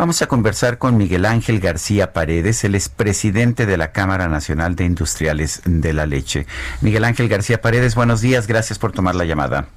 Vamos a conversar con Miguel Ángel García Paredes, él es presidente de la Cámara Nacional de Industriales de la Leche. Miguel Ángel García Paredes, buenos días, gracias por tomar la llamada.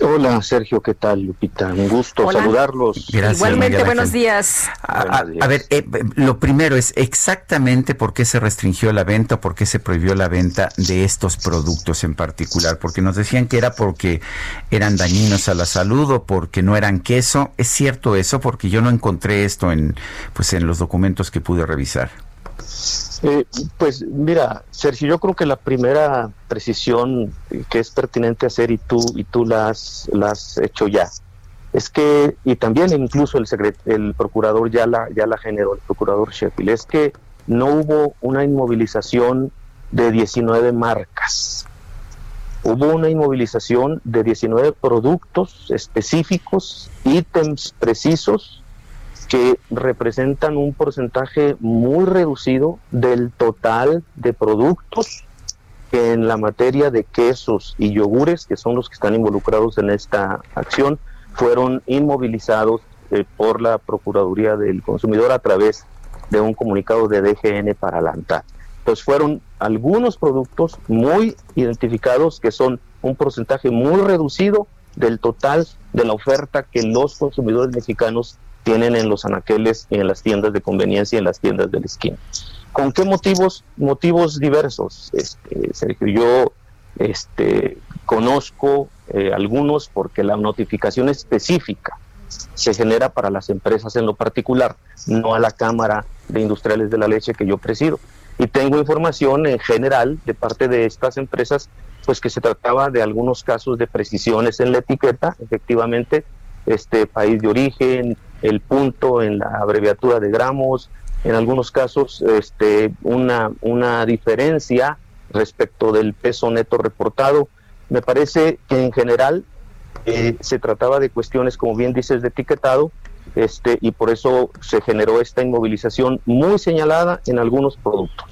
Hola Sergio, ¿qué tal Lupita? Un gusto saludarlos. Gracias, Igualmente, buenos días. A, ver, eh, lo primero es exactamente por qué se restringió la venta o por qué se prohibió la venta de estos productos en particular, porque nos decían que era porque eran dañinos a la salud o porque no eran queso. ¿Es cierto eso? Porque yo no encontré esto en, pues, en los documentos que pude revisar. Eh, pues mira, Sergio, yo creo que la primera precisión que es pertinente hacer y tú y tú la has, hecho ya es que y también incluso el el procurador ya la ya la generó el procurador Sheffield es que no hubo una inmovilización de 19 marcas. Hubo una inmovilización de 19 productos específicos, ítems precisos que representan un porcentaje muy reducido del total de productos que en la materia de quesos y yogures, que son los que están involucrados en esta acción, fueron inmovilizados eh, por la Procuraduría del Consumidor a través de un comunicado de DGN para la ANTAD. Entonces fueron algunos productos muy identificados que son un porcentaje muy reducido del total de la oferta que los consumidores mexicanos tienen en los anaqueles en las tiendas de conveniencia y en las tiendas del esquina. ¿Con qué motivos? Motivos diversos. Este, Sergio, yo este, conozco eh, algunos porque la notificación específica se genera para las empresas en lo particular, no a la Cámara de Industriales de la Leche que yo presido. Y tengo información en general de parte de estas empresas, pues que se trataba de algunos casos de precisiones en la etiqueta, efectivamente, este país de origen, el punto en la abreviatura de gramos, en algunos casos este, una, una diferencia respecto del peso neto reportado. Me parece que en general eh, se trataba de cuestiones, como bien dices, de etiquetado, este, y por eso se generó esta inmovilización muy señalada en algunos productos.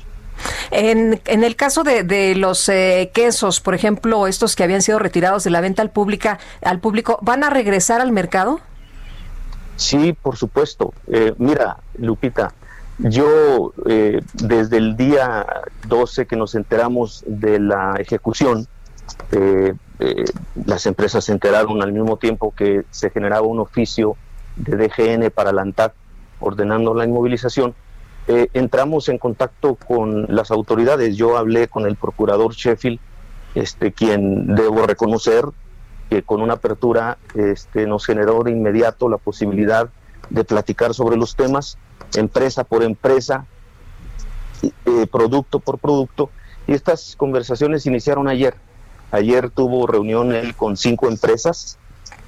En, en el caso de, de los eh, quesos, por ejemplo, estos que habían sido retirados de la venta al, pública, al público, ¿van a regresar al mercado? Sí, por supuesto. Eh, mira, Lupita, yo eh, desde el día 12 que nos enteramos de la ejecución, las empresas se enteraron al mismo tiempo que se generaba un oficio de DGN para la ANTAC ordenando la inmovilización eh, entramos en contacto con las autoridades. Yo hablé con el procurador Sheffield, este, quien debo reconocer que con una apertura este, nos generó de inmediato la posibilidad de platicar sobre los temas, empresa por empresa, eh, producto por producto. Y estas conversaciones iniciaron ayer. Ayer tuvo reunión él con cinco empresas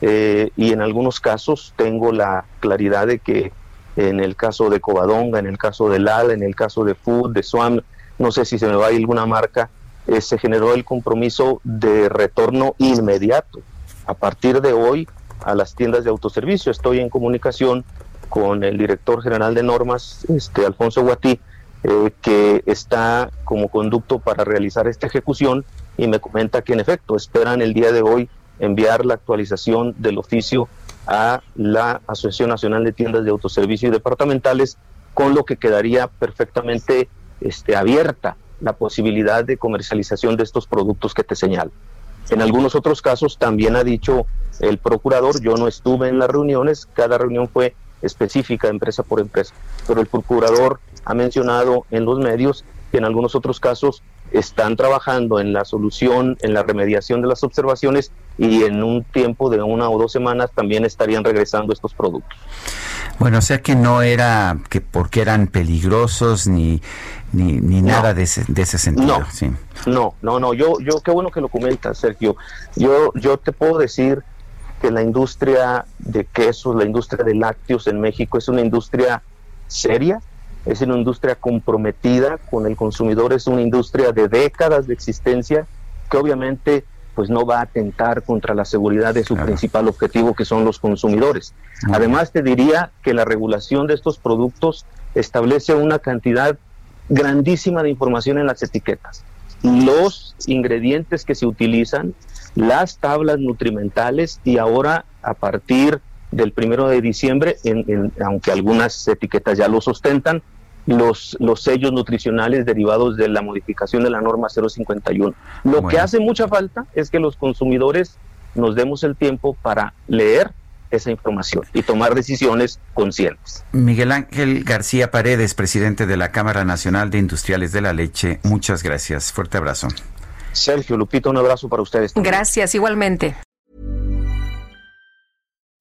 eh, y en algunos casos tengo la claridad de que en el caso de Covadonga, en el caso de LAL, en el caso de Food, de Swam, no sé si se me va a ir alguna marca, eh, se generó el compromiso de retorno inmediato. A partir de hoy, a las tiendas de autoservicio. Estoy en comunicación con el director general de normas, este Alfonso Guatí, eh, que está como conducto para realizar esta ejecución y me comenta que en efecto esperan el día de hoy enviar la actualización del oficio a la Asociación Nacional de Tiendas de Autoservicio y Departamentales, con lo que quedaría perfectamente este, abierta la posibilidad de comercialización de estos productos que te señalo. En algunos otros casos también ha dicho el procurador, yo no estuve en las reuniones, cada reunión fue específica empresa por empresa, pero el procurador ha mencionado en los medios que en algunos otros casos están trabajando en la solución, en la remediación de las observaciones y en un tiempo de una o dos semanas también estarían regresando estos productos. Bueno, o sea que no era que porque eran peligrosos ni ni, ni nada de ese, de ese sentido. No, sí. no, no, no. Yo, yo, qué bueno que lo comentas, Sergio. Yo, yo te puedo decir que la industria de quesos, la industria de lácteos en México es una industria seria, es una industria comprometida con el consumidor, es una industria de décadas de existencia que obviamente pues no va a atentar contra la seguridad de su principal objetivo que son los consumidores. Además te diría que la regulación de estos productos establece una cantidad grandísima de información en las etiquetas. Los ingredientes que se utilizan, las tablas nutrimentales y ahora a partir del primero de diciembre, aunque algunas etiquetas ya lo sustentan, los, los sellos nutricionales derivados de la modificación de la norma 051. Lo que hace mucha falta es que los consumidores nos demos el tiempo para leer esa información y tomar decisiones conscientes. Miguel Ángel García Paredes, presidente de la Cámara Nacional de Industriales de la Leche, muchas gracias. Fuerte abrazo. Sergio, Lupito, un abrazo para ustedes. Gracias, igualmente.